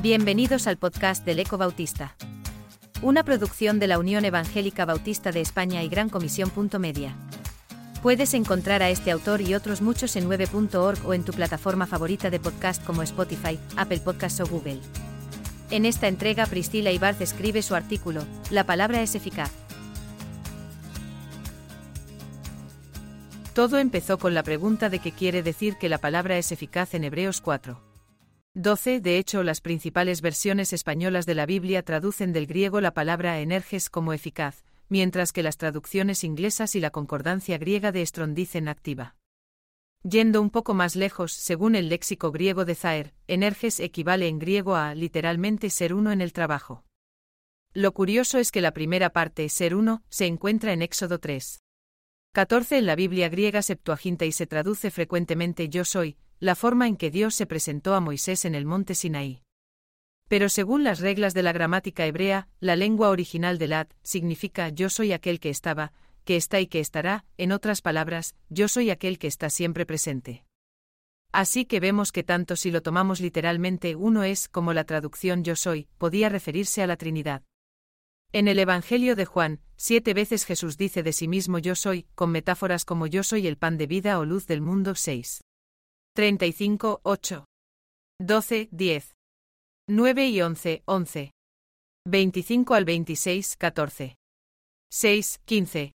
Bienvenidos al podcast del Eco Bautista. Una producción de la Unión Evangélica Bautista de España y Gran Comisión. Media. Puedes encontrar a este autor y otros muchos en 9.org o en tu plataforma favorita de podcast como Spotify, Apple Podcasts o Google. En esta entrega Priscila Ibarz escribe su artículo, La palabra es eficaz. Todo empezó con la pregunta de qué quiere decir que la palabra es eficaz en Hebreos 4. 12. De hecho, las principales versiones españolas de la Biblia traducen del griego la palabra energes como eficaz, mientras que las traducciones inglesas y la concordancia griega de Strong dicen activa. Yendo un poco más lejos, según el léxico griego de Zaer, energes equivale en griego a literalmente ser uno en el trabajo. Lo curioso es que la primera parte, ser uno, se encuentra en Éxodo 3. 14 en la Biblia griega Septuaginta y se traduce frecuentemente yo soy, la forma en que Dios se presentó a Moisés en el monte Sinaí. Pero según las reglas de la gramática hebrea, la lengua original del ad significa yo soy aquel que estaba, que está y que estará, en otras palabras, yo soy aquel que está siempre presente. Así que vemos que tanto si lo tomamos literalmente uno es como la traducción yo soy, podía referirse a la Trinidad. En el Evangelio de Juan, siete veces Jesús dice de sí mismo yo soy, con metáforas como yo soy el pan de vida o luz del mundo 6. 35, 8. 12, 10. 9 y 11, 11. 25 al 26, 14. 6, 15.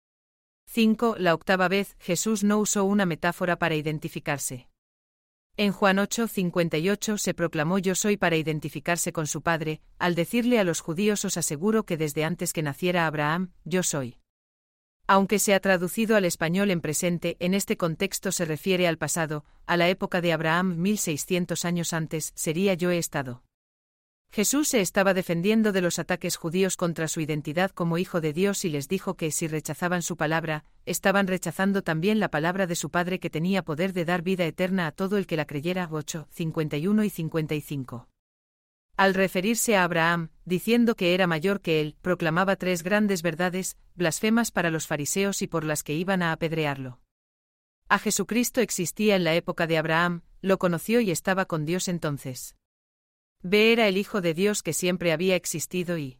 5. La octava vez, Jesús no usó una metáfora para identificarse. En Juan 8, 58 se proclamó yo soy para identificarse con su padre, al decirle a los judíos os aseguro que desde antes que naciera Abraham, yo soy. Aunque se ha traducido al español en presente, en este contexto se refiere al pasado, a la época de Abraham 1600 años antes, sería yo he estado. Jesús se estaba defendiendo de los ataques judíos contra su identidad como hijo de Dios y les dijo que si rechazaban su palabra, estaban rechazando también la palabra de su Padre que tenía poder de dar vida eterna a todo el que la creyera. 8, 51 y 55. Al referirse a Abraham, diciendo que era mayor que él, proclamaba tres grandes verdades, blasfemas para los fariseos y por las que iban a apedrearlo. A Jesucristo existía en la época de Abraham, lo conoció y estaba con Dios entonces. B era el Hijo de Dios que siempre había existido y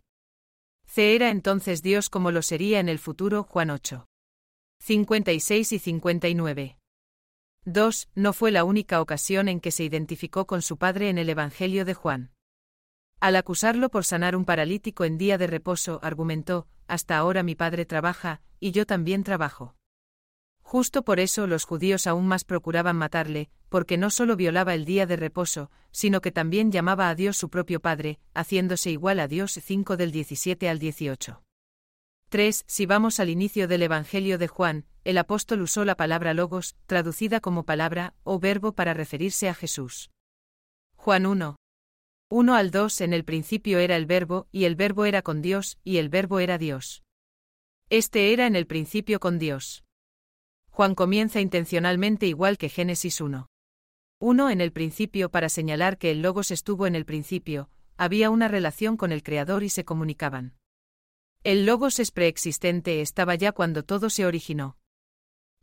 C era entonces Dios como lo sería en el futuro Juan 8. 56 y 59. 2. No fue la única ocasión en que se identificó con su padre en el Evangelio de Juan. Al acusarlo por sanar un paralítico en día de reposo, argumentó, Hasta ahora mi padre trabaja, y yo también trabajo. Justo por eso los judíos aún más procuraban matarle, porque no solo violaba el día de reposo, sino que también llamaba a Dios su propio Padre, haciéndose igual a Dios 5 del 17 al 18. 3. Si vamos al inicio del Evangelio de Juan, el apóstol usó la palabra logos, traducida como palabra o verbo para referirse a Jesús. Juan 1. 1 al 2 En el principio era el verbo, y el verbo era con Dios, y el verbo era Dios. Este era en el principio con Dios. Juan comienza intencionalmente igual que Génesis 1. 1 en el principio para señalar que el Logos estuvo en el principio, había una relación con el Creador y se comunicaban. El Logos es preexistente, estaba ya cuando todo se originó.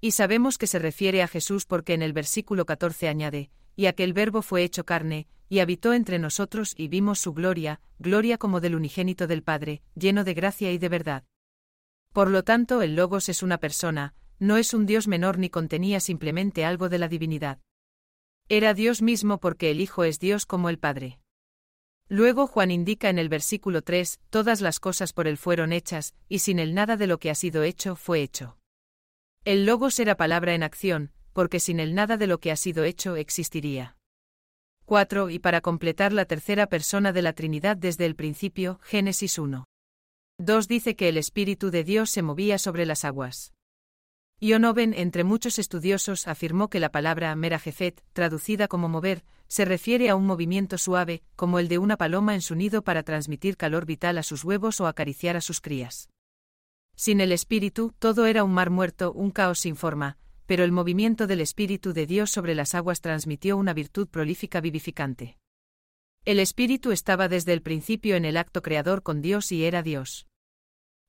Y sabemos que se refiere a Jesús porque en el versículo 14 añade, y aquel verbo fue hecho carne, y habitó entre nosotros y vimos su gloria, gloria como del unigénito del Padre, lleno de gracia y de verdad. Por lo tanto, el Logos es una persona, no es un Dios menor ni contenía simplemente algo de la divinidad. Era Dios mismo porque el Hijo es Dios como el Padre. Luego Juan indica en el versículo 3, todas las cosas por él fueron hechas, y sin él nada de lo que ha sido hecho fue hecho. El Logos era palabra en acción, porque sin él nada de lo que ha sido hecho existiría. 4. Y para completar la tercera persona de la Trinidad desde el principio, Génesis 1. 2 dice que el Espíritu de Dios se movía sobre las aguas. Ionoven, entre muchos estudiosos, afirmó que la palabra merajefet, traducida como mover, se refiere a un movimiento suave, como el de una paloma en su nido para transmitir calor vital a sus huevos o acariciar a sus crías. Sin el espíritu, todo era un mar muerto, un caos sin forma, pero el movimiento del espíritu de Dios sobre las aguas transmitió una virtud prolífica vivificante. El espíritu estaba desde el principio en el acto creador con Dios y era Dios.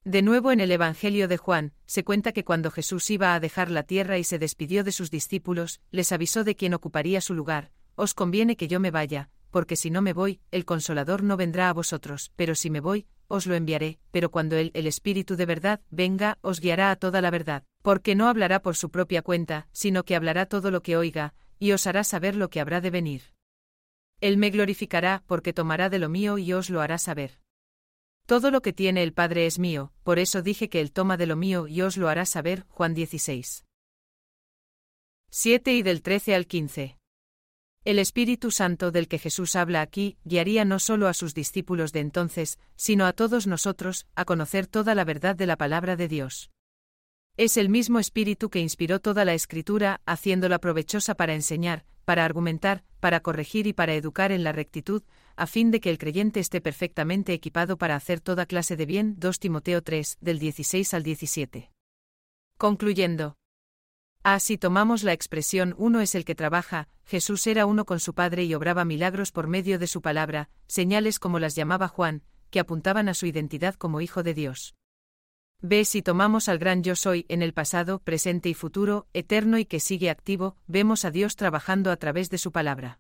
De nuevo en el Evangelio de Juan, se cuenta que cuando Jesús iba a dejar la tierra y se despidió de sus discípulos, les avisó de quién ocuparía su lugar, os conviene que yo me vaya, porque si no me voy, el consolador no vendrá a vosotros, pero si me voy, os lo enviaré, pero cuando él, el Espíritu de verdad, venga, os guiará a toda la verdad, porque no hablará por su propia cuenta, sino que hablará todo lo que oiga, y os hará saber lo que habrá de venir. Él me glorificará, porque tomará de lo mío y os lo hará saber. Todo lo que tiene el Padre es mío, por eso dije que él toma de lo mío y os lo hará saber. Juan 16. 7 y del 13 al 15. El Espíritu Santo del que Jesús habla aquí guiaría no solo a sus discípulos de entonces, sino a todos nosotros, a conocer toda la verdad de la palabra de Dios. Es el mismo Espíritu que inspiró toda la Escritura, haciéndola provechosa para enseñar, para argumentar, para corregir y para educar en la rectitud, a fin de que el creyente esté perfectamente equipado para hacer toda clase de bien. 2 Timoteo 3, del 16 al 17. Concluyendo. Así tomamos la expresión uno es el que trabaja, Jesús era uno con su Padre y obraba milagros por medio de su palabra, señales como las llamaba Juan, que apuntaban a su identidad como Hijo de Dios. B. Si tomamos al gran yo soy en el pasado, presente y futuro, eterno y que sigue activo, vemos a Dios trabajando a través de su palabra.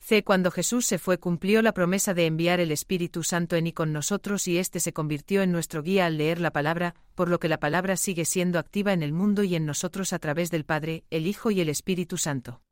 C. Cuando Jesús se fue cumplió la promesa de enviar el Espíritu Santo en y con nosotros y éste se convirtió en nuestro guía al leer la palabra, por lo que la palabra sigue siendo activa en el mundo y en nosotros a través del Padre, el Hijo y el Espíritu Santo.